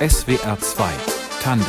SWR 2 Tandem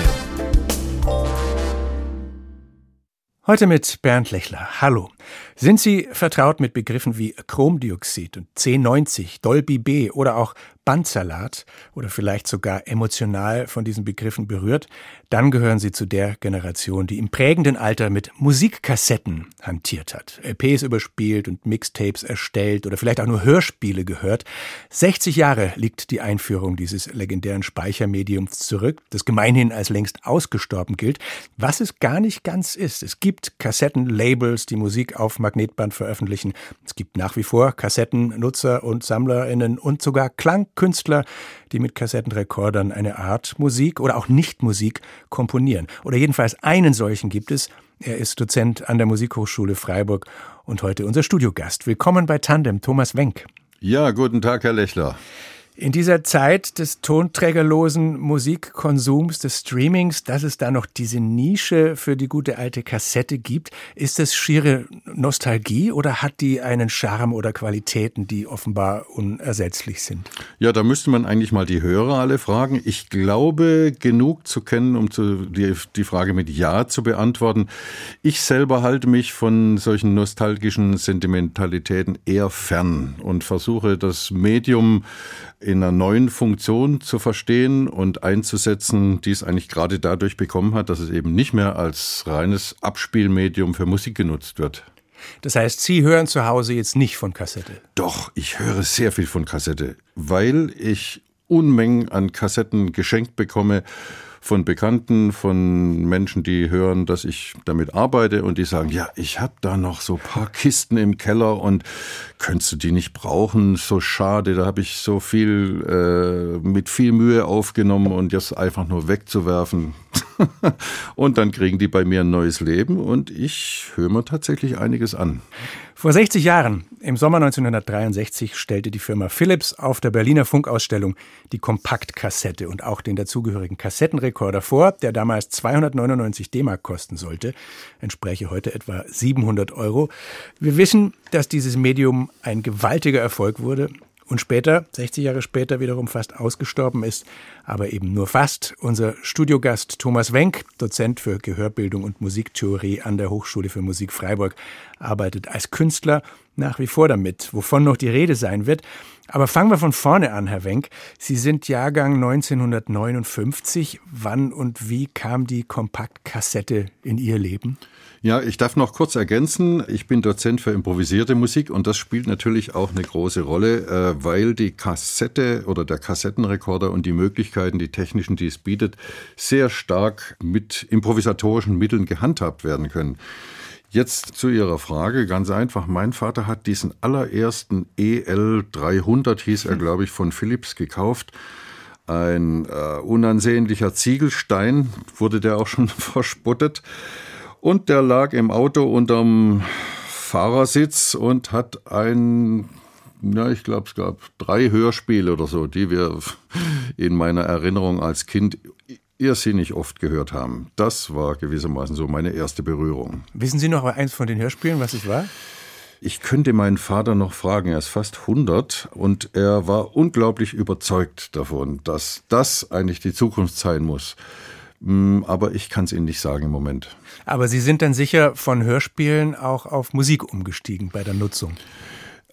Heute mit Bernd Lechler. Hallo. Sind Sie vertraut mit Begriffen wie Chromdioxid und C90, Dolby B oder auch Bandsalat oder vielleicht sogar emotional von diesen Begriffen berührt, dann gehören Sie zu der Generation, die im prägenden Alter mit Musikkassetten hantiert hat, LPs überspielt und Mixtapes erstellt oder vielleicht auch nur Hörspiele gehört. 60 Jahre liegt die Einführung dieses legendären Speichermediums zurück, das gemeinhin als längst ausgestorben gilt, was es gar nicht ganz ist. Es gibt Kassettenlabels, die Musik auf Magnetband veröffentlichen. Es gibt nach wie vor Kassettennutzer und SammlerInnen und sogar Klangkünstler, die mit Kassettenrekordern eine Art Musik oder auch Nichtmusik komponieren. Oder jedenfalls einen solchen gibt es. Er ist Dozent an der Musikhochschule Freiburg und heute unser Studiogast. Willkommen bei Tandem, Thomas Wenk. Ja, guten Tag, Herr Lechler. In dieser Zeit des tonträgerlosen Musikkonsums, des Streamings, dass es da noch diese Nische für die gute alte Kassette gibt, ist das schiere Nostalgie oder hat die einen Charme oder Qualitäten, die offenbar unersetzlich sind? Ja, da müsste man eigentlich mal die Hörer alle fragen. Ich glaube, genug zu kennen, um zu, die, die Frage mit Ja zu beantworten. Ich selber halte mich von solchen nostalgischen Sentimentalitäten eher fern und versuche das Medium in einer neuen Funktion zu verstehen und einzusetzen, die es eigentlich gerade dadurch bekommen hat, dass es eben nicht mehr als reines Abspielmedium für Musik genutzt wird. Das heißt, Sie hören zu Hause jetzt nicht von Kassette? Doch, ich höre sehr viel von Kassette, weil ich Unmengen an Kassetten geschenkt bekomme von Bekannten, von Menschen, die hören, dass ich damit arbeite und die sagen, ja, ich habe da noch so paar Kisten im Keller und könntest du die nicht brauchen? So schade, da habe ich so viel äh, mit viel Mühe aufgenommen und jetzt einfach nur wegzuwerfen. und dann kriegen die bei mir ein neues Leben und ich höre mir tatsächlich einiges an. Vor 60 Jahren, im Sommer 1963, stellte die Firma Philips auf der Berliner Funkausstellung die Kompaktkassette und auch den dazugehörigen Kassettenrekorder vor, der damals 299 D-Mark kosten sollte, entspräche heute etwa 700 Euro. Wir wissen, dass dieses Medium ein gewaltiger Erfolg wurde und später, 60 Jahre später, wiederum fast ausgestorben ist, aber eben nur fast. Unser Studiogast Thomas Wenk, Dozent für Gehörbildung und Musiktheorie an der Hochschule für Musik Freiburg, arbeitet als Künstler nach wie vor damit, wovon noch die Rede sein wird. Aber fangen wir von vorne an, Herr Wenk. Sie sind Jahrgang 1959. Wann und wie kam die Kompaktkassette in Ihr Leben? Ja, ich darf noch kurz ergänzen. Ich bin Dozent für improvisierte Musik und das spielt natürlich auch eine große Rolle, äh, weil die Kassette oder der Kassettenrekorder und die Möglichkeiten, die technischen, die es bietet, sehr stark mit improvisatorischen Mitteln gehandhabt werden können. Jetzt zu Ihrer Frage, ganz einfach. Mein Vater hat diesen allerersten EL 300, hieß er, glaube ich, von Philips gekauft. Ein äh, unansehnlicher Ziegelstein, wurde der auch schon verspottet. Und der lag im Auto unterm Fahrersitz und hat ein, ja, ich glaube, es gab drei Hörspiele oder so, die wir in meiner Erinnerung als Kind irrsinnig oft gehört haben. Das war gewissermaßen so meine erste Berührung. Wissen Sie noch eins von den Hörspielen, was es war? Ich könnte meinen Vater noch fragen, er ist fast 100 und er war unglaublich überzeugt davon, dass das eigentlich die Zukunft sein muss. Mm, aber ich kann es Ihnen nicht sagen im Moment. Aber Sie sind dann sicher von Hörspielen auch auf Musik umgestiegen bei der Nutzung.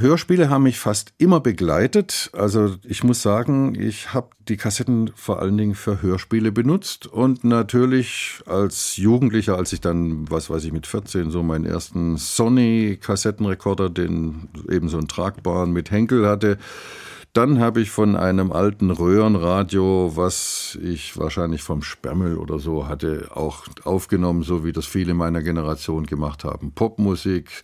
Hörspiele haben mich fast immer begleitet. Also ich muss sagen, ich habe die Kassetten vor allen Dingen für Hörspiele benutzt und natürlich als Jugendlicher, als ich dann, was weiß ich, mit 14 so meinen ersten Sony-Kassettenrekorder, den eben so einen tragbaren mit Henkel hatte, dann habe ich von einem alten Röhrenradio, was ich wahrscheinlich vom Spermel oder so hatte, auch aufgenommen, so wie das viele meiner Generation gemacht haben. Popmusik,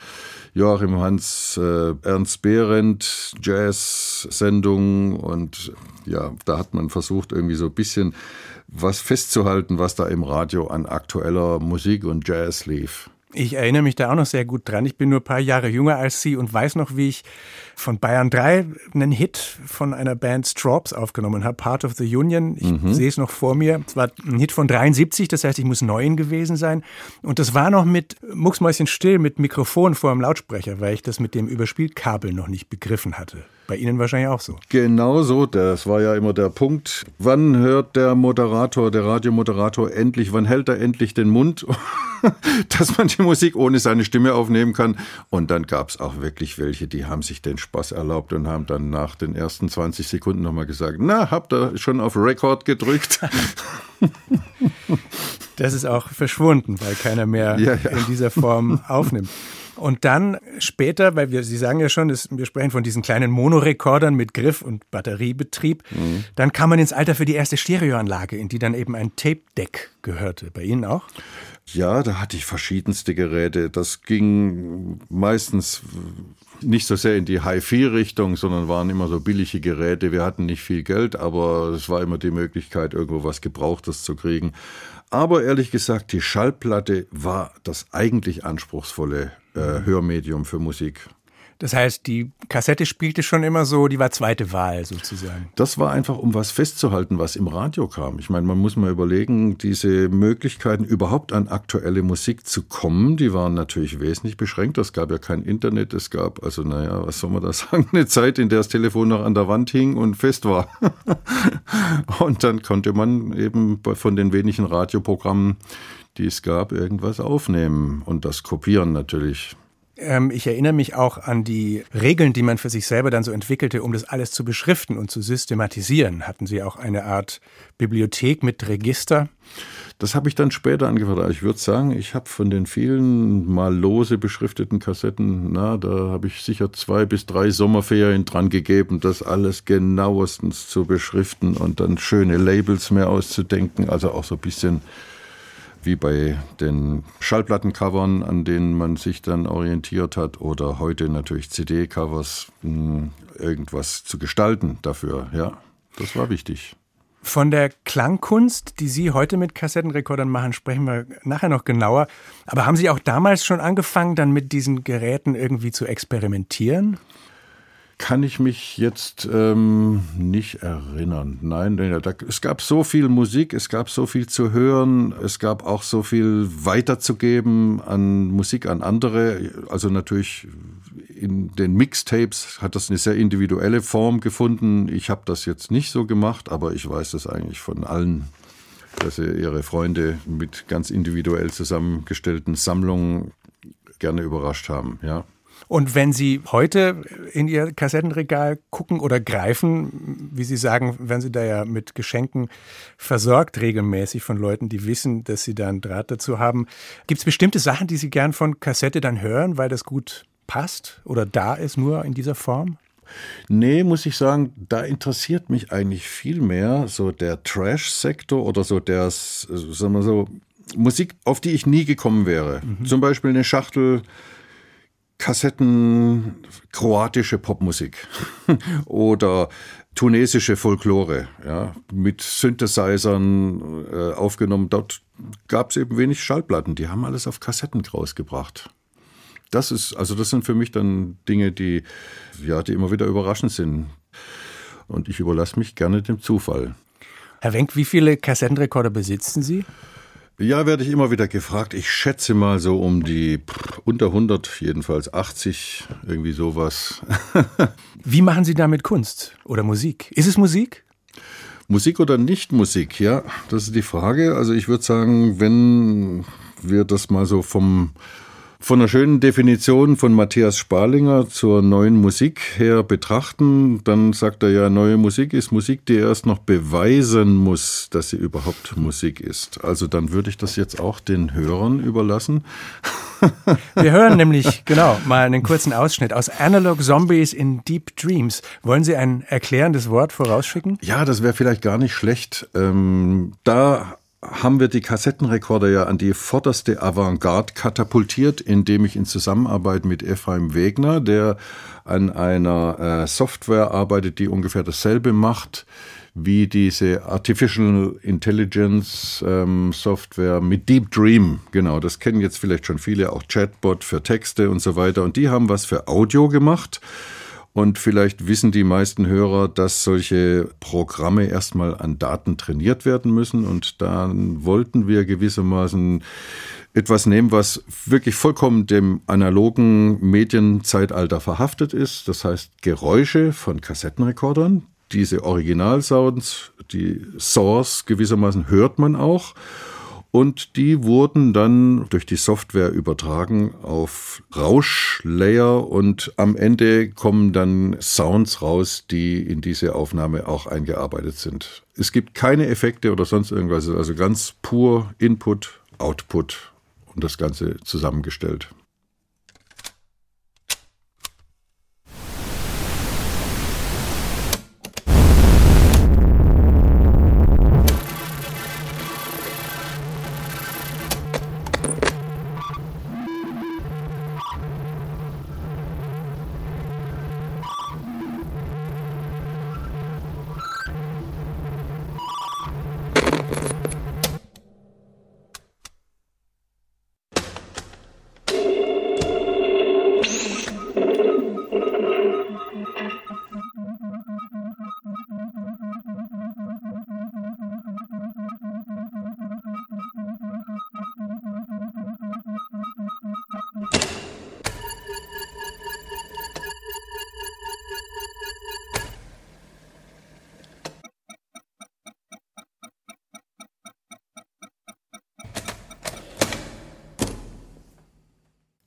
Joachim Hans, äh, Ernst Behrendt, Jazz-Sendungen und ja, da hat man versucht, irgendwie so ein bisschen was festzuhalten, was da im Radio an aktueller Musik und Jazz lief. Ich erinnere mich da auch noch sehr gut dran. Ich bin nur ein paar Jahre jünger als Sie und weiß noch, wie ich von Bayern 3 einen Hit von einer Band Strawbs aufgenommen habe, Part of the Union. Ich mhm. sehe es noch vor mir. Es war ein Hit von 73, das heißt, ich muss neun gewesen sein. Und das war noch mit Mucksmäuschen still, mit Mikrofon vor dem Lautsprecher, weil ich das mit dem Überspielkabel noch nicht begriffen hatte. Bei Ihnen wahrscheinlich auch so. Genau so, das war ja immer der Punkt. Wann hört der Moderator, der Radiomoderator endlich, wann hält er endlich den Mund, dass man die Musik ohne seine Stimme aufnehmen kann? Und dann gab es auch wirklich welche, die haben sich den Spaß erlaubt und haben dann nach den ersten 20 Sekunden nochmal gesagt, na, habt ihr schon auf Record gedrückt? das ist auch verschwunden, weil keiner mehr ja, ja. in dieser Form aufnimmt. Und dann später, weil wir, Sie sagen ja schon, das, wir sprechen von diesen kleinen Monorekordern mit Griff und Batteriebetrieb, mhm. dann kam man ins Alter für die erste Stereoanlage, in die dann eben ein Tape-Deck gehörte. Bei Ihnen auch? Ja, da hatte ich verschiedenste Geräte. Das ging meistens nicht so sehr in die Hi-Fi-Richtung, sondern waren immer so billige Geräte. Wir hatten nicht viel Geld, aber es war immer die Möglichkeit, irgendwo was Gebrauchtes zu kriegen. Aber ehrlich gesagt, die Schallplatte war das eigentlich anspruchsvolle äh, Hörmedium für Musik. Das heißt, die Kassette spielte schon immer so, die war zweite Wahl sozusagen. Das war einfach, um was festzuhalten, was im Radio kam. Ich meine, man muss mal überlegen, diese Möglichkeiten überhaupt an aktuelle Musik zu kommen, die waren natürlich wesentlich beschränkt. Es gab ja kein Internet, es gab, also naja, was soll man da sagen, eine Zeit, in der das Telefon noch an der Wand hing und fest war. und dann konnte man eben von den wenigen Radioprogrammen die es gab, irgendwas aufnehmen und das kopieren natürlich. Ähm, ich erinnere mich auch an die Regeln, die man für sich selber dann so entwickelte, um das alles zu beschriften und zu systematisieren. Hatten Sie auch eine Art Bibliothek mit Register? Das habe ich dann später angefangen. Ich würde sagen, ich habe von den vielen mal lose beschrifteten Kassetten, na, da habe ich sicher zwei bis drei Sommerferien dran gegeben, das alles genauestens zu beschriften und dann schöne Labels mehr auszudenken. Also auch so ein bisschen wie bei den Schallplattencovern, an denen man sich dann orientiert hat, oder heute natürlich CD-Covers, hm, irgendwas zu gestalten dafür. Ja, das war wichtig. Von der Klangkunst, die Sie heute mit Kassettenrekordern machen, sprechen wir nachher noch genauer. Aber haben Sie auch damals schon angefangen, dann mit diesen Geräten irgendwie zu experimentieren? Kann ich mich jetzt ähm, nicht erinnern. Nein, da, es gab so viel Musik, es gab so viel zu hören, es gab auch so viel weiterzugeben an Musik an andere. Also natürlich in den Mixtapes hat das eine sehr individuelle Form gefunden. Ich habe das jetzt nicht so gemacht, aber ich weiß das eigentlich von allen, dass sie ihre Freunde mit ganz individuell zusammengestellten Sammlungen gerne überrascht haben. Ja. Und wenn Sie heute in Ihr Kassettenregal gucken oder greifen, wie Sie sagen, werden Sie da ja mit Geschenken versorgt regelmäßig von Leuten, die wissen, dass Sie da einen Draht dazu haben. Gibt es bestimmte Sachen, die Sie gern von Kassette dann hören, weil das gut passt oder da ist, nur in dieser Form? Nee, muss ich sagen, da interessiert mich eigentlich viel mehr so der Trash-Sektor oder so der, sagen wir so, Musik, auf die ich nie gekommen wäre. Mhm. Zum Beispiel eine Schachtel Kassetten kroatische Popmusik oder tunesische Folklore, ja, mit Synthesizern äh, aufgenommen. Dort gab es eben wenig Schallplatten, die haben alles auf Kassetten rausgebracht. Das ist, also das sind für mich dann Dinge, die, ja, die immer wieder überraschend sind. Und ich überlasse mich gerne dem Zufall. Herr Wenk, wie viele Kassettenrekorder besitzen Sie? Ja, werde ich immer wieder gefragt. Ich schätze mal so um die unter 100, jedenfalls 80, irgendwie sowas. Wie machen Sie damit Kunst oder Musik? Ist es Musik? Musik oder nicht Musik, ja, das ist die Frage. Also ich würde sagen, wenn wir das mal so vom von einer schönen Definition von Matthias Sparlinger zur neuen Musik her betrachten, dann sagt er ja, neue Musik ist Musik, die erst noch beweisen muss, dass sie überhaupt Musik ist. Also dann würde ich das jetzt auch den Hörern überlassen. Wir hören nämlich, genau, mal einen kurzen Ausschnitt aus Analog Zombies in Deep Dreams. Wollen Sie ein erklärendes Wort vorausschicken? Ja, das wäre vielleicht gar nicht schlecht. Ähm, da haben wir die Kassettenrekorder ja an die vorderste Avantgarde katapultiert, indem ich in Zusammenarbeit mit Ephraim Wegner, der an einer äh, Software arbeitet, die ungefähr dasselbe macht wie diese Artificial Intelligence ähm, Software mit Deep Dream. Genau, das kennen jetzt vielleicht schon viele, auch Chatbot für Texte und so weiter. Und die haben was für Audio gemacht. Und vielleicht wissen die meisten Hörer, dass solche Programme erstmal an Daten trainiert werden müssen. Und dann wollten wir gewissermaßen etwas nehmen, was wirklich vollkommen dem analogen Medienzeitalter verhaftet ist. Das heißt Geräusche von Kassettenrekordern. Diese Originalsounds, die Source gewissermaßen hört man auch. Und die wurden dann durch die Software übertragen auf Rauschlayer und am Ende kommen dann Sounds raus, die in diese Aufnahme auch eingearbeitet sind. Es gibt keine Effekte oder sonst irgendwas, also ganz pur Input, Output und das Ganze zusammengestellt.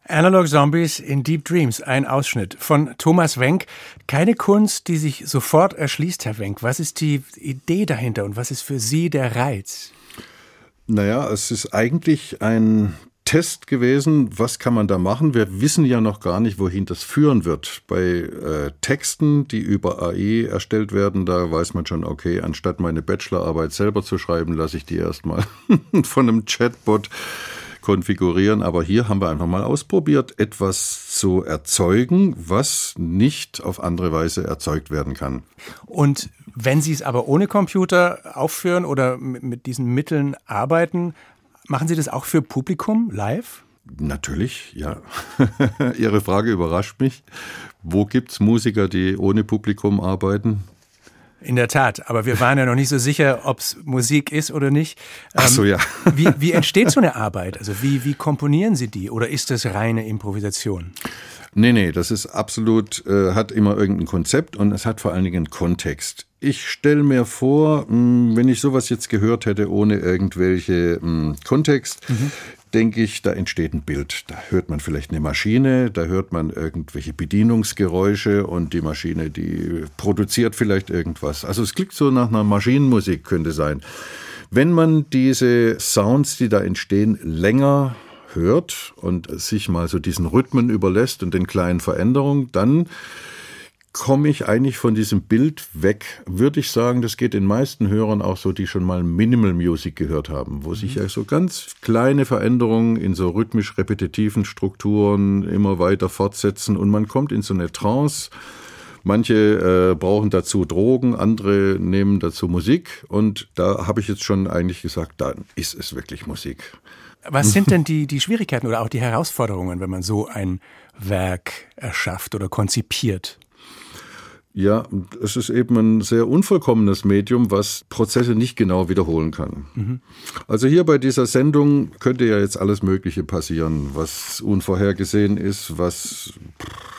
Analog Zombies in Deep Dreams, ein Ausschnitt von Thomas Wenk. Keine Kunst, die sich sofort erschließt, Herr Wenk. Was ist die Idee dahinter und was ist für Sie der Reiz? Naja, es ist eigentlich ein Test gewesen, was kann man da machen? Wir wissen ja noch gar nicht, wohin das führen wird. Bei äh, Texten, die über AI erstellt werden, da weiß man schon, okay, anstatt meine Bachelorarbeit selber zu schreiben, lasse ich die erstmal von einem Chatbot konfigurieren. Aber hier haben wir einfach mal ausprobiert, etwas zu erzeugen, was nicht auf andere Weise erzeugt werden kann. Und wenn Sie es aber ohne Computer aufführen oder mit diesen Mitteln arbeiten, machen Sie das auch für Publikum live? Natürlich, ja. Ihre Frage überrascht mich. Wo gibt es Musiker, die ohne Publikum arbeiten? In der Tat, aber wir waren ja noch nicht so sicher, ob es Musik ist oder nicht. Ach so, ja. Ähm, wie, wie entsteht so eine Arbeit? Also wie, wie komponieren Sie die oder ist das reine Improvisation? Nee, nee, das ist absolut, äh, hat immer irgendein Konzept und es hat vor allen Dingen einen Kontext. Ich stelle mir vor, mh, hm, wenn ich sowas jetzt gehört hätte ohne irgendwelche mh, hm, Kontext, mhm denke ich, da entsteht ein Bild. Da hört man vielleicht eine Maschine, da hört man irgendwelche Bedienungsgeräusche und die Maschine, die produziert vielleicht irgendwas. Also es klingt so nach einer Maschinenmusik, könnte sein. Wenn man diese Sounds, die da entstehen, länger hört und sich mal so diesen Rhythmen überlässt und den kleinen Veränderungen, dann komme ich eigentlich von diesem Bild weg, würde ich sagen, das geht den meisten Hörern auch so, die schon mal Minimal Music gehört haben, wo sich mhm. ja so ganz kleine Veränderungen in so rhythmisch repetitiven Strukturen immer weiter fortsetzen und man kommt in so eine Trance. Manche äh, brauchen dazu Drogen, andere nehmen dazu Musik und da habe ich jetzt schon eigentlich gesagt, dann ist es wirklich Musik. Was sind denn die, die Schwierigkeiten oder auch die Herausforderungen, wenn man so ein Werk erschafft oder konzipiert? Ja, es ist eben ein sehr unvollkommenes Medium, was Prozesse nicht genau wiederholen kann. Mhm. Also hier bei dieser Sendung könnte ja jetzt alles Mögliche passieren, was unvorhergesehen ist, was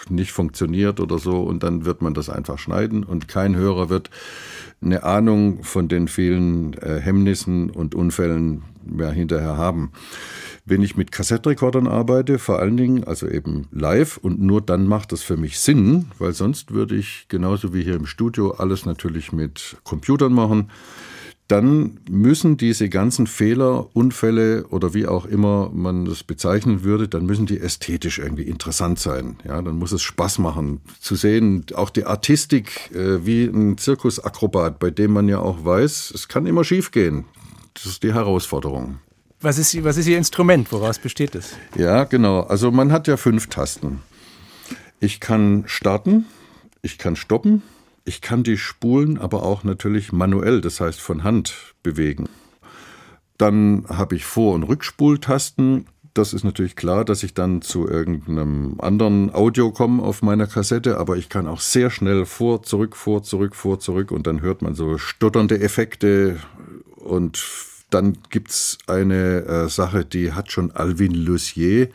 nicht funktioniert oder so, und dann wird man das einfach schneiden und kein Hörer wird eine Ahnung von den vielen äh, Hemmnissen und Unfällen mehr hinterher haben. Wenn ich mit Kassettenrekordern arbeite, vor allen Dingen, also eben live, und nur dann macht das für mich Sinn, weil sonst würde ich genauso wie hier im Studio alles natürlich mit Computern machen. Dann müssen diese ganzen Fehler, Unfälle oder wie auch immer man das bezeichnen würde, dann müssen die ästhetisch irgendwie interessant sein. Ja, dann muss es Spaß machen zu sehen. Auch die Artistik äh, wie ein Zirkusakrobat, bei dem man ja auch weiß, es kann immer schiefgehen. Das ist die Herausforderung. Was ist, was ist Ihr Instrument? Woraus besteht es? Ja, genau. Also man hat ja fünf Tasten. Ich kann starten, ich kann stoppen, Ich kann die Spulen aber auch natürlich manuell, das heißt von Hand bewegen. Dann habe ich Vor- und Rückspultasten. Das ist natürlich klar, dass ich dann zu irgendeinem anderen Audio komme auf meiner Kassette, aber ich kann auch sehr schnell vor, zurück, vor, zurück, vor, zurück und dann hört man so stotternde Effekte und dann gibt's eine äh, Sache, die hat schon Alvin Lussier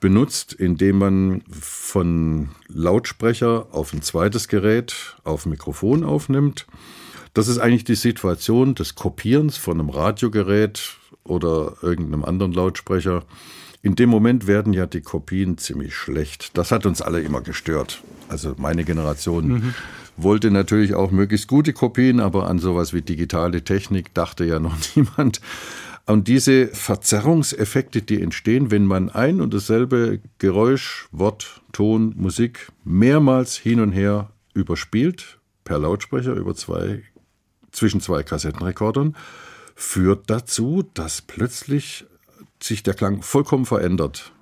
benutzt, indem man von Lautsprecher auf ein zweites Gerät auf Mikrofon aufnimmt. Das ist eigentlich die Situation des Kopierens von einem Radiogerät oder irgendeinem anderen Lautsprecher. In dem Moment werden ja die Kopien ziemlich schlecht. Das hat uns alle immer gestört. Also meine Generation mhm. wollte natürlich auch möglichst gute Kopien, aber an sowas wie digitale Technik dachte ja noch niemand. Und diese Verzerrungseffekte, die entstehen, wenn man ein und dasselbe Geräusch, Wort, Ton, Musik mehrmals hin und her überspielt, per Lautsprecher über zwei, zwischen zwei Kassettenrekordern, führt dazu, dass plötzlich sich der Klang vollkommen verändert.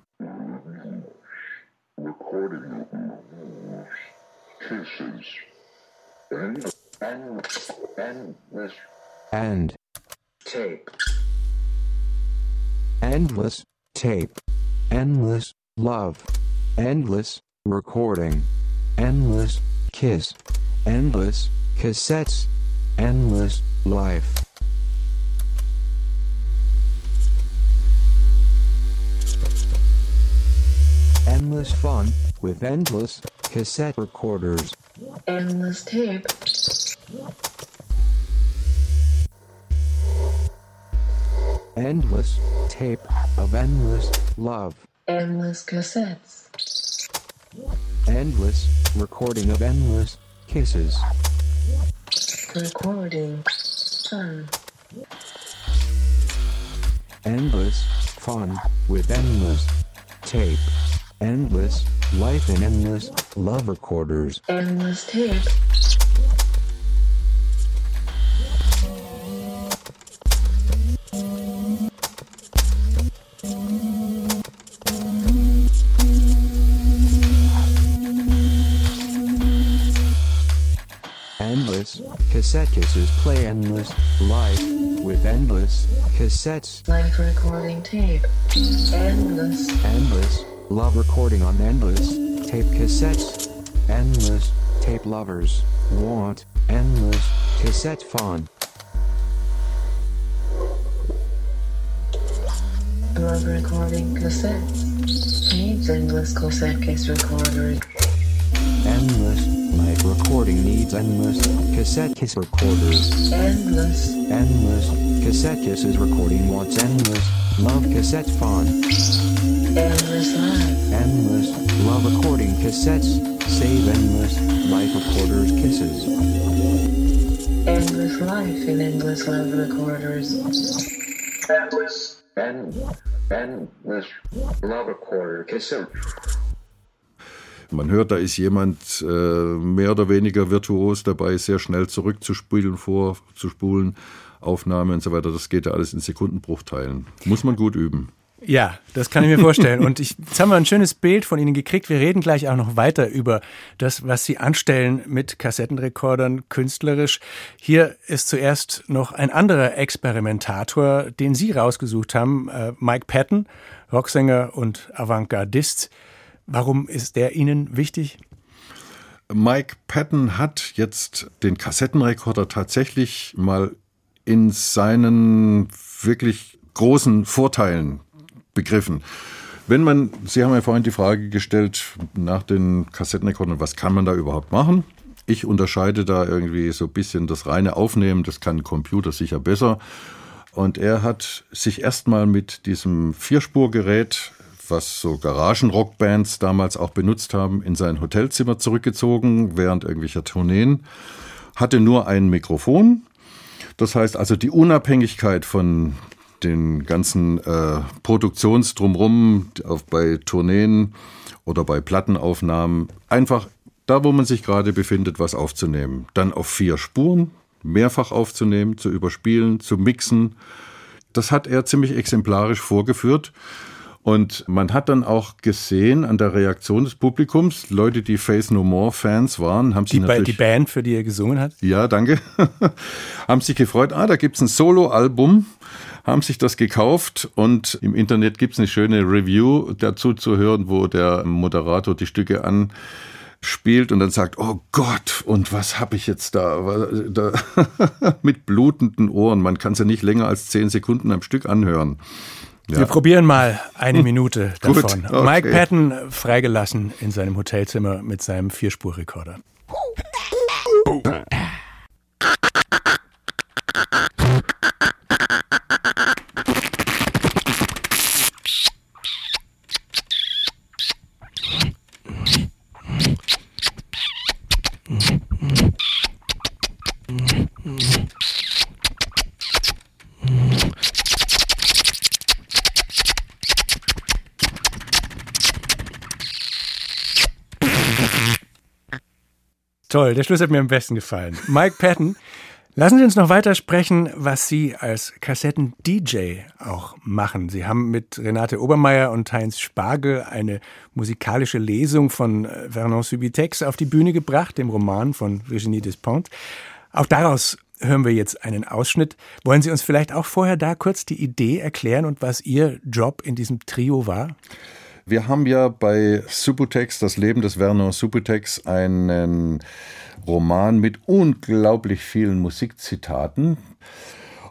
And tape. Endless tape. Endless love. Endless recording. Endless kiss. Endless cassettes. Endless life. Endless fun with endless cassette recorders. Endless tape. Endless tape of endless love. Endless cassettes. Endless recording of endless kisses. Recording. Fun. Endless fun with endless tape. Endless life in endless love recorders. Endless tape. Endless cassette kisses play endless life with endless cassettes. Life recording tape. Endless. Endless love recording on endless tape cassettes. Endless tape lovers want endless cassette fun. Love recording cassettes. Needs endless cassette case recorder. Endless live recording needs endless cassette kiss recorders. Endless. Endless cassette kisses recording wants endless love cassette fun. Endless life. Endless love recording cassettes save endless life recorders kisses. Endless life in endless love recorders. Endless. End, endless love recorder cassette. Man hört, da ist jemand äh, mehr oder weniger virtuos dabei, sehr schnell zurückzuspielen, vorzuspulen, Aufnahme und so weiter. Das geht ja alles in Sekundenbruchteilen. Muss man gut üben. Ja, das kann ich mir vorstellen. Und ich, jetzt haben wir ein schönes Bild von Ihnen gekriegt. Wir reden gleich auch noch weiter über das, was Sie anstellen mit Kassettenrekordern künstlerisch. Hier ist zuerst noch ein anderer Experimentator, den Sie rausgesucht haben, äh, Mike Patton, Rocksänger und Avantgardist. Warum ist der Ihnen wichtig? Mike Patton hat jetzt den Kassettenrekorder tatsächlich mal in seinen wirklich großen Vorteilen begriffen. Wenn man, Sie haben ja vorhin die Frage gestellt nach den Kassettenrekordern, was kann man da überhaupt machen? Ich unterscheide da irgendwie so ein bisschen das reine Aufnehmen, das kann ein Computer sicher besser. Und er hat sich erstmal mit diesem Vierspurgerät, was so Garagenrockbands damals auch benutzt haben, in sein Hotelzimmer zurückgezogen während irgendwelcher Tourneen, hatte nur ein Mikrofon. Das heißt also die Unabhängigkeit von den ganzen äh, Produktionsdrumrum auf, bei Tourneen oder bei Plattenaufnahmen einfach da, wo man sich gerade befindet, was aufzunehmen. Dann auf vier Spuren mehrfach aufzunehmen, zu überspielen, zu mixen. Das hat er ziemlich exemplarisch vorgeführt. Und man hat dann auch gesehen an der Reaktion des Publikums, Leute, die Face No More Fans waren, haben sich Die, Ba- natürlich... die Band, für die er gesungen hat? Ja, danke. haben sich gefreut, ah, da gibt's ein Solo-Album, haben sich das gekauft und im Internet gibt's eine schöne Review dazu zu hören, wo der Moderator die Stücke anspielt und dann sagt, oh Gott, und was habe ich jetzt da? Da Mit blutenden Ohren, man kann es ja nicht länger als zehn Sekunden am Stück anhören. Wir probieren mal eine Minute Gut, davon. okay. Mike Patton freigelassen in seinem Hotelzimmer mit seinem Vierspurrekorder. Toll, der Schluss hat mir am besten gefallen. Mike Patton, lassen Sie uns noch weiter sprechen, was Sie als Kassetten-DJ auch machen. Sie haben mit Renate Obermeier und Heinz Spargel eine musikalische Lesung von äh, Vernon Subitex auf die Bühne gebracht, dem Roman von Virginie Despentes. Auch daraus hören wir jetzt einen Ausschnitt. Wollen Sie uns vielleicht auch vorher da kurz die Idee erklären und was Ihr Job in diesem Trio war? Wir haben ja bei Subutex, das Leben des Werner Subutex, einen Roman mit unglaublich vielen Musikzitaten.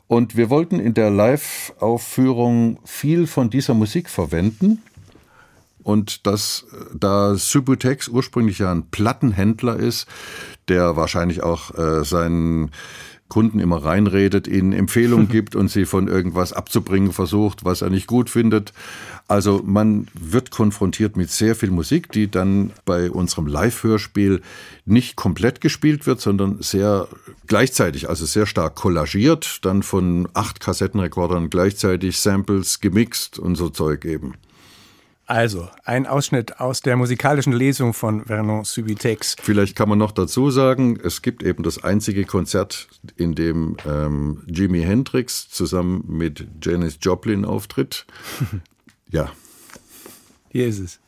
Und wir wollten in der Live-Aufführung viel von dieser Musik verwenden. Und dass da Subutex ursprünglich ja ein Plattenhändler ist, der wahrscheinlich auch äh, seinen Kunden immer reinredet, ihnen Empfehlungen gibt und sie von irgendwas abzubringen versucht, was er nicht gut findet. Also man wird konfrontiert mit sehr viel Musik, die dann bei unserem Live-Hörspiel nicht komplett gespielt wird, sondern sehr gleichzeitig, also sehr stark kollagiert, dann von acht Kassettenrekordern gleichzeitig Samples gemixt und so Zeug eben. Also, ein Ausschnitt aus der musikalischen Lesung von Vernon Subitex. Vielleicht kann man noch dazu sagen, es gibt eben das einzige Konzert, in dem ähm, Jimi Hendrix zusammen mit Janis Joplin auftritt. ja, Hier ist es.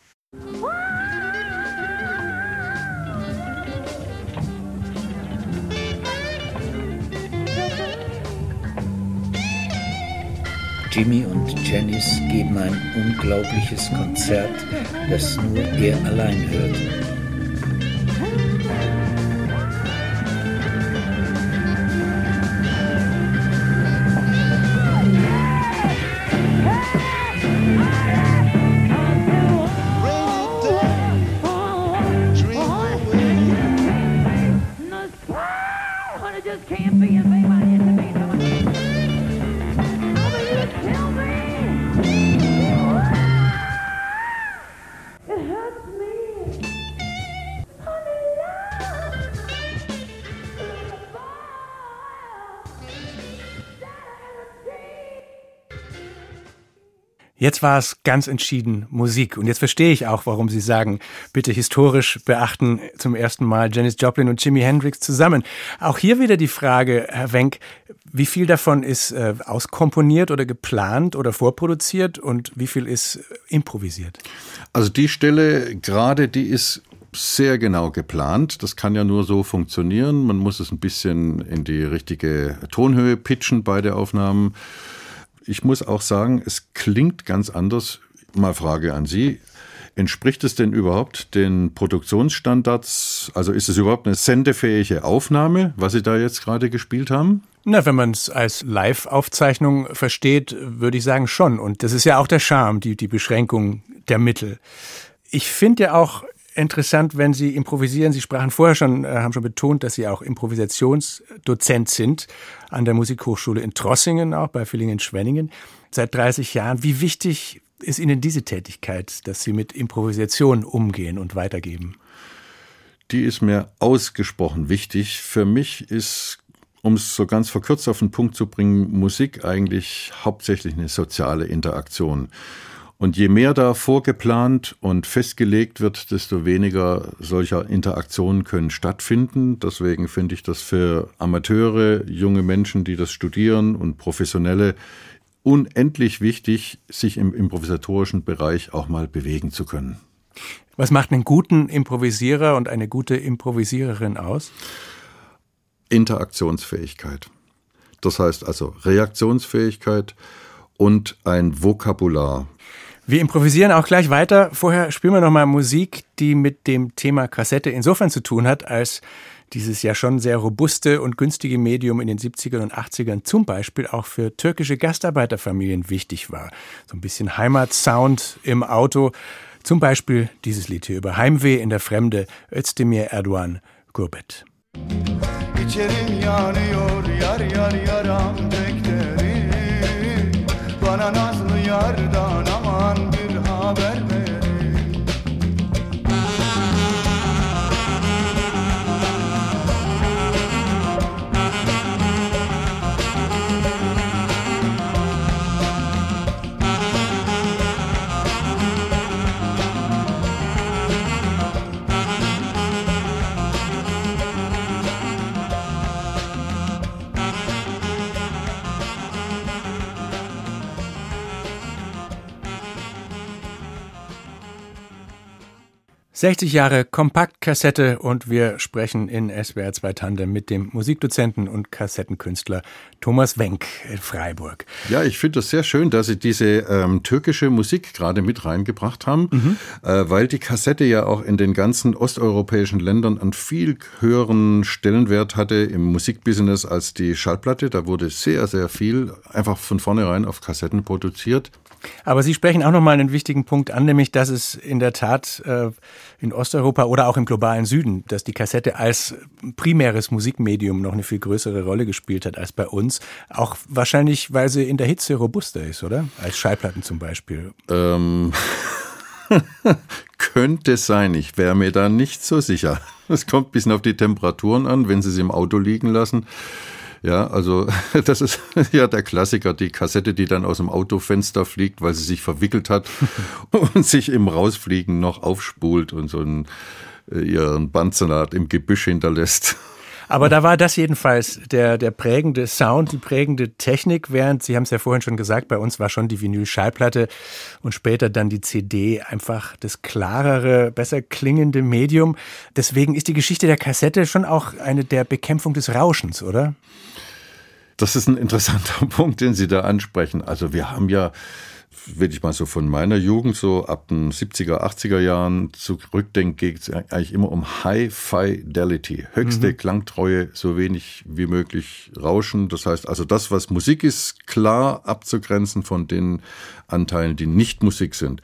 Jimmy und Janice geben ein unglaubliches Konzert, das nur er allein hört. Jetzt war es ganz entschieden Musik. Und jetzt verstehe ich auch, warum Sie sagen, bitte historisch beachten zum ersten Mal Janis Joplin und Jimi Hendrix zusammen. Auch hier wieder die Frage, Herr Wenk, wie viel davon ist äh, auskomponiert oder geplant oder vorproduziert und wie viel ist äh, improvisiert? Also die Stelle gerade, die ist sehr genau geplant. Das kann ja nur so funktionieren. Man muss es ein bisschen in die richtige Tonhöhe pitchen bei der Aufnahmen. Ich muss auch sagen, es klingt ganz anders. Mal Frage an Sie. Entspricht es denn überhaupt den Produktionsstandards? Also ist es überhaupt eine sendefähige Aufnahme, was Sie da jetzt gerade gespielt haben? Na, wenn man es als Live-Aufzeichnung versteht, würde ich sagen schon. Und das ist ja auch der Charme, die, die Beschränkung der Mittel. Ich finde ja auch interessant, wenn Sie improvisieren. Sie sprachen vorher schon, äh, haben schon betont, dass Sie auch Improvisationsdozent sind an der Musikhochschule in Trossingen, auch bei Villingen-Schwenningen, seit 30 Jahren. Wie wichtig ist Ihnen diese Tätigkeit, dass Sie mit Improvisation umgehen und weitergeben? Die ist mir ausgesprochen wichtig. Für mich ist, um es so ganz verkürzt auf den Punkt zu bringen, Musik eigentlich hauptsächlich eine soziale Interaktion. Und je mehr da vorgeplant und festgelegt wird, desto weniger solcher Interaktionen können stattfinden. Deswegen finde ich das für Amateure, junge Menschen, die das studieren und Professionelle unendlich wichtig, sich im improvisatorischen Bereich auch mal bewegen zu können. Was macht einen guten Improvisierer und eine gute Improvisiererin aus? Interaktionsfähigkeit. Das heißt also Reaktionsfähigkeit und ein Vokabular. Wir improvisieren auch gleich weiter. Vorher spielen wir nochmal Musik, die mit dem Thema Kassette insofern zu tun hat, als dieses ja schon sehr robuste und günstige Medium in den 70ern und 80ern zum Beispiel auch für türkische Gastarbeiterfamilien wichtig war. So ein bisschen Heimatsound im Auto. Zum Beispiel dieses Lied hier über Heimweh in der Fremde, Özdemir Erdogan, Gurbet. İçerim yanıyor yar yar yaram beklerim Bana nazlı yardan 60 Jahre Kompaktkassette und wir sprechen in SWR 2 Tandem mit dem Musikdozenten und Kassettenkünstler Thomas Wenk in Freiburg. Ja, ich finde es sehr schön, dass Sie diese ähm, türkische Musik gerade mit reingebracht haben, äh, weil die Kassette ja auch in den ganzen osteuropäischen Ländern einen viel höheren Stellenwert hatte im Musikbusiness als die Schallplatte. Da wurde sehr, sehr viel einfach von vornherein auf Kassetten produziert. Aber Sie sprechen auch nochmal einen wichtigen Punkt an, nämlich dass es in der Tat äh, in Osteuropa oder auch im globalen Süden, dass die Kassette als primäres Musikmedium noch eine viel größere Rolle gespielt hat als bei uns. Auch wahrscheinlich, weil sie in der Hitze robuster ist, oder? Als Schallplatten zum Beispiel. Ähm, könnte sein, ich wäre mir da nicht so sicher. Es kommt ein bisschen auf die Temperaturen an, wenn Sie sie im Auto liegen lassen. Ja, also das ist ja der Klassiker, die Kassette, die dann aus dem Autofenster fliegt, weil sie sich verwickelt hat und sich im Rausfliegen noch aufspult und so einen, äh, ihren Bandsalat im Gebüsch hinterlässt. Aber da war das jedenfalls der, der prägende Sound, die prägende Technik, während, Sie haben es ja vorhin schon gesagt, bei uns war schon die Vinyl-Schallplatte und später dann die CD einfach das klarere, besser klingende Medium. Deswegen ist die Geschichte der Kassette schon auch eine der Bekämpfung des Rauschens, oder? Das ist ein interessanter Punkt, den Sie da ansprechen. Also wir haben ja wenn ich mal so von meiner Jugend so ab den 70er, 80er Jahren zurückdenke, geht es eigentlich immer um High Fidelity, höchste mhm. Klangtreue, so wenig wie möglich Rauschen. Das heißt also, das, was Musik ist, klar abzugrenzen von den Anteilen, die nicht Musik sind.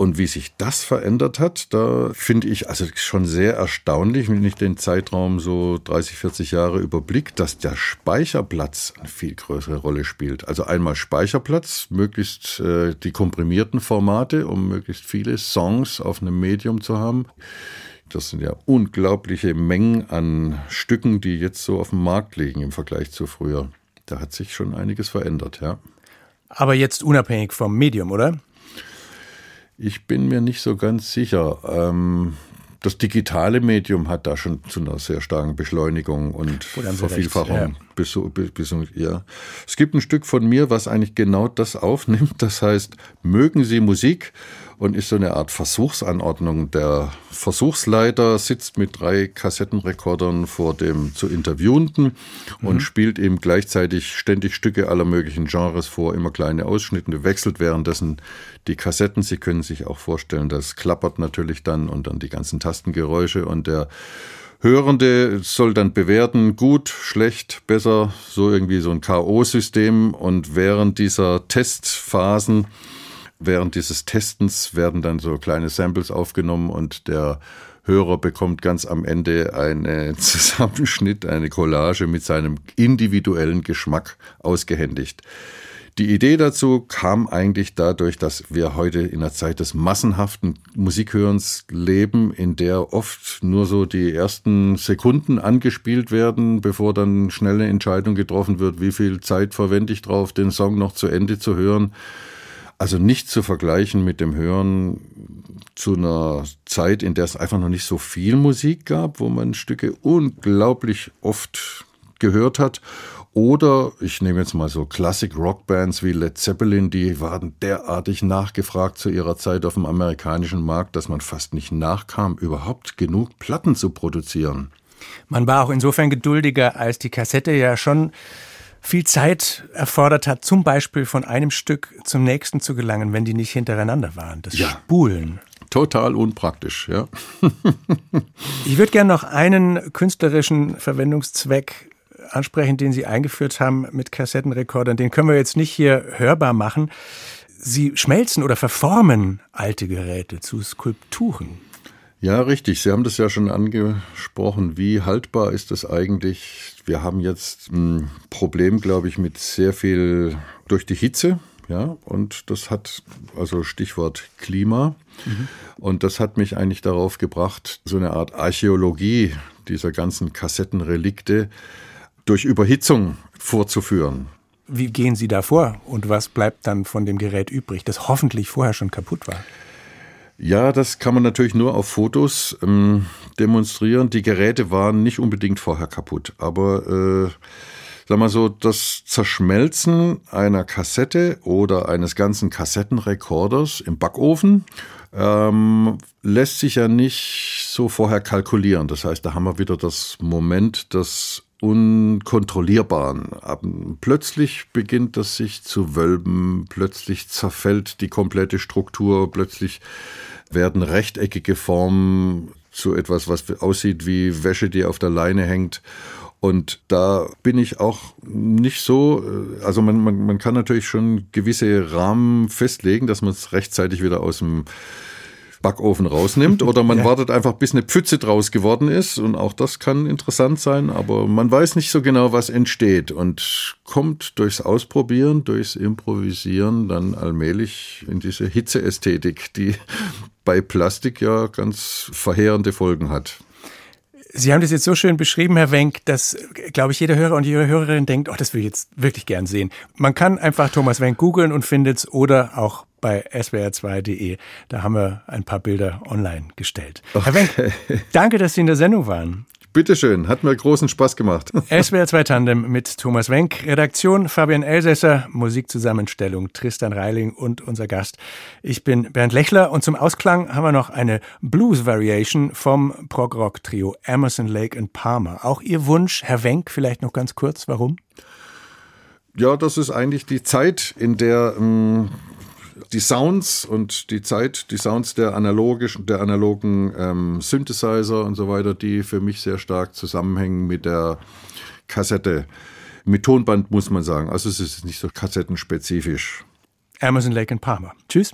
Und wie sich das verändert hat, da finde ich also schon sehr erstaunlich, wenn ich den Zeitraum so 30, 40 Jahre überblicke, dass der Speicherplatz eine viel größere Rolle spielt. Also einmal Speicherplatz, möglichst äh, die komprimierten Formate, um möglichst viele Songs auf einem Medium zu haben. Das sind ja unglaubliche Mengen an Stücken, die jetzt so auf dem Markt liegen im Vergleich zu früher. Da hat sich schon einiges verändert, ja. Aber jetzt unabhängig vom Medium, oder? Ich bin mir nicht so ganz sicher. Ähm, das digitale Medium hat da schon zu einer sehr starken Beschleunigung und Vervielfachung. Bis, bis, ja. Es gibt ein Stück von mir, was eigentlich genau das aufnimmt. Das heißt, mögen Sie Musik und ist so eine Art Versuchsanordnung. Der Versuchsleiter sitzt mit drei Kassettenrekordern vor dem zu Interviewenden und mhm. spielt eben gleichzeitig ständig Stücke aller möglichen Genres vor, immer kleine Ausschnitte, wechselt währenddessen die Kassetten. Sie können sich auch vorstellen, das klappert natürlich dann und dann die ganzen Tastengeräusche und der Hörende soll dann bewerten, gut, schlecht, besser, so irgendwie so ein K.O.-System. Und während dieser Testphasen während dieses Testens werden dann so kleine Samples aufgenommen und der Hörer bekommt ganz am Ende einen Zusammenschnitt, eine Collage mit seinem individuellen Geschmack ausgehändigt. Die Idee dazu kam eigentlich dadurch, dass wir heute in einer Zeit des massenhaften Musikhörens leben, in der oft nur so die ersten Sekunden angespielt werden, bevor dann schnelle Entscheidung getroffen wird, wie viel Zeit verwende ich drauf, den Song noch zu Ende zu hören. Also nicht zu vergleichen mit dem Hören zu einer Zeit, in der es einfach noch nicht so viel Musik gab, wo man Stücke unglaublich oft gehört hat. Oder ich nehme jetzt mal so Classic Rockbands wie Led Zeppelin, die waren derartig nachgefragt zu ihrer Zeit auf dem amerikanischen Markt, dass man fast nicht nachkam, überhaupt genug Platten zu produzieren. Man war auch insofern geduldiger, als die Kassette ja schon viel Zeit erfordert hat, zum Beispiel von einem Stück zum nächsten zu gelangen, wenn die nicht hintereinander waren. Das Ja. Spulen. Total unpraktisch, ja. Ich würde gerne noch einen künstlerischen Verwendungszweck ansprechen, den Sie eingeführt haben mit Kassettenrekordern. Den können wir jetzt nicht hier hörbar machen. Sie schmelzen oder verformen alte Geräte zu Skulpturen. Ja, richtig. Sie haben das ja schon angesprochen. Wie haltbar ist das eigentlich? Wir haben jetzt ein Problem, glaube ich, mit sehr viel durch die Hitze. Ja, und das hat, also Stichwort Klima. Und das hat mich eigentlich darauf gebracht, so eine Art Archäologie dieser ganzen Kassettenrelikte durch Überhitzung vorzuführen. Wie gehen Sie da vor und was bleibt dann von dem Gerät übrig, das hoffentlich vorher schon kaputt war? Ja, das kann man natürlich nur auf Fotos ähm, demonstrieren. Die Geräte waren nicht unbedingt vorher kaputt, aber äh, sag mal so, das Zerschmelzen einer Kassette oder eines ganzen Kassettenrekorders im Backofen ähm, lässt sich ja nicht so vorher kalkulieren. Das heißt, da haben wir wieder das Moment des Unkontrollierbaren. Plötzlich beginnt das sich zu wölben, plötzlich zerfällt die komplette Struktur, plötzlich werden rechteckige Formen zu etwas, was aussieht wie Wäsche, die auf der Leine hängt. Und da bin ich auch nicht so, äh, also man, man, man kann natürlich schon gewisse Rahmen festlegen, dass man es rechtzeitig wieder aus dem Backofen rausnimmt oder man Ja. wartet einfach, bis eine Pfütze draus geworden ist und auch das kann interessant sein, aber man weiß nicht so genau, was entsteht und kommt durchs Ausprobieren, durchs Improvisieren dann allmählich in diese Hitzeästhetik, die bei Plastik ja ganz verheerende Folgen hat. Sie haben das jetzt so schön beschrieben, Herr Wenk, dass, glaube ich, jeder Hörer und jede Hörerin denkt, oh, das will ich jetzt wirklich gern sehen. Man kann einfach Thomas Wenk googeln und findet's oder auch bei swr2.de. Da haben wir ein paar Bilder online gestellt. Herr Wenk, danke, dass Sie in der Sendung waren. Bitteschön, hat mir großen Spaß gemacht. SWR 2 Tandem mit Thomas Wenk, Redaktion Fabian Elsässer, Musikzusammenstellung Tristan Reiling und unser Gast. Ich bin Bernd Lechler und zum Ausklang haben wir noch eine Blues Variation vom Prog-Rock Trio Emerson, Lake and Palmer. Auch Ihr Wunsch, Herr Wenk, vielleicht noch ganz kurz, warum? Ja, das ist eigentlich die Zeit, in der ähm, die Sounds und die Zeit, die Sounds der analogischen, der analogen ähm, Synthesizer und so weiter, die für mich sehr stark zusammenhängen mit der Kassette. Mit Tonband muss man sagen. Also es ist nicht so kassettenspezifisch. Emerson, Lake and Palmer. Tschüss.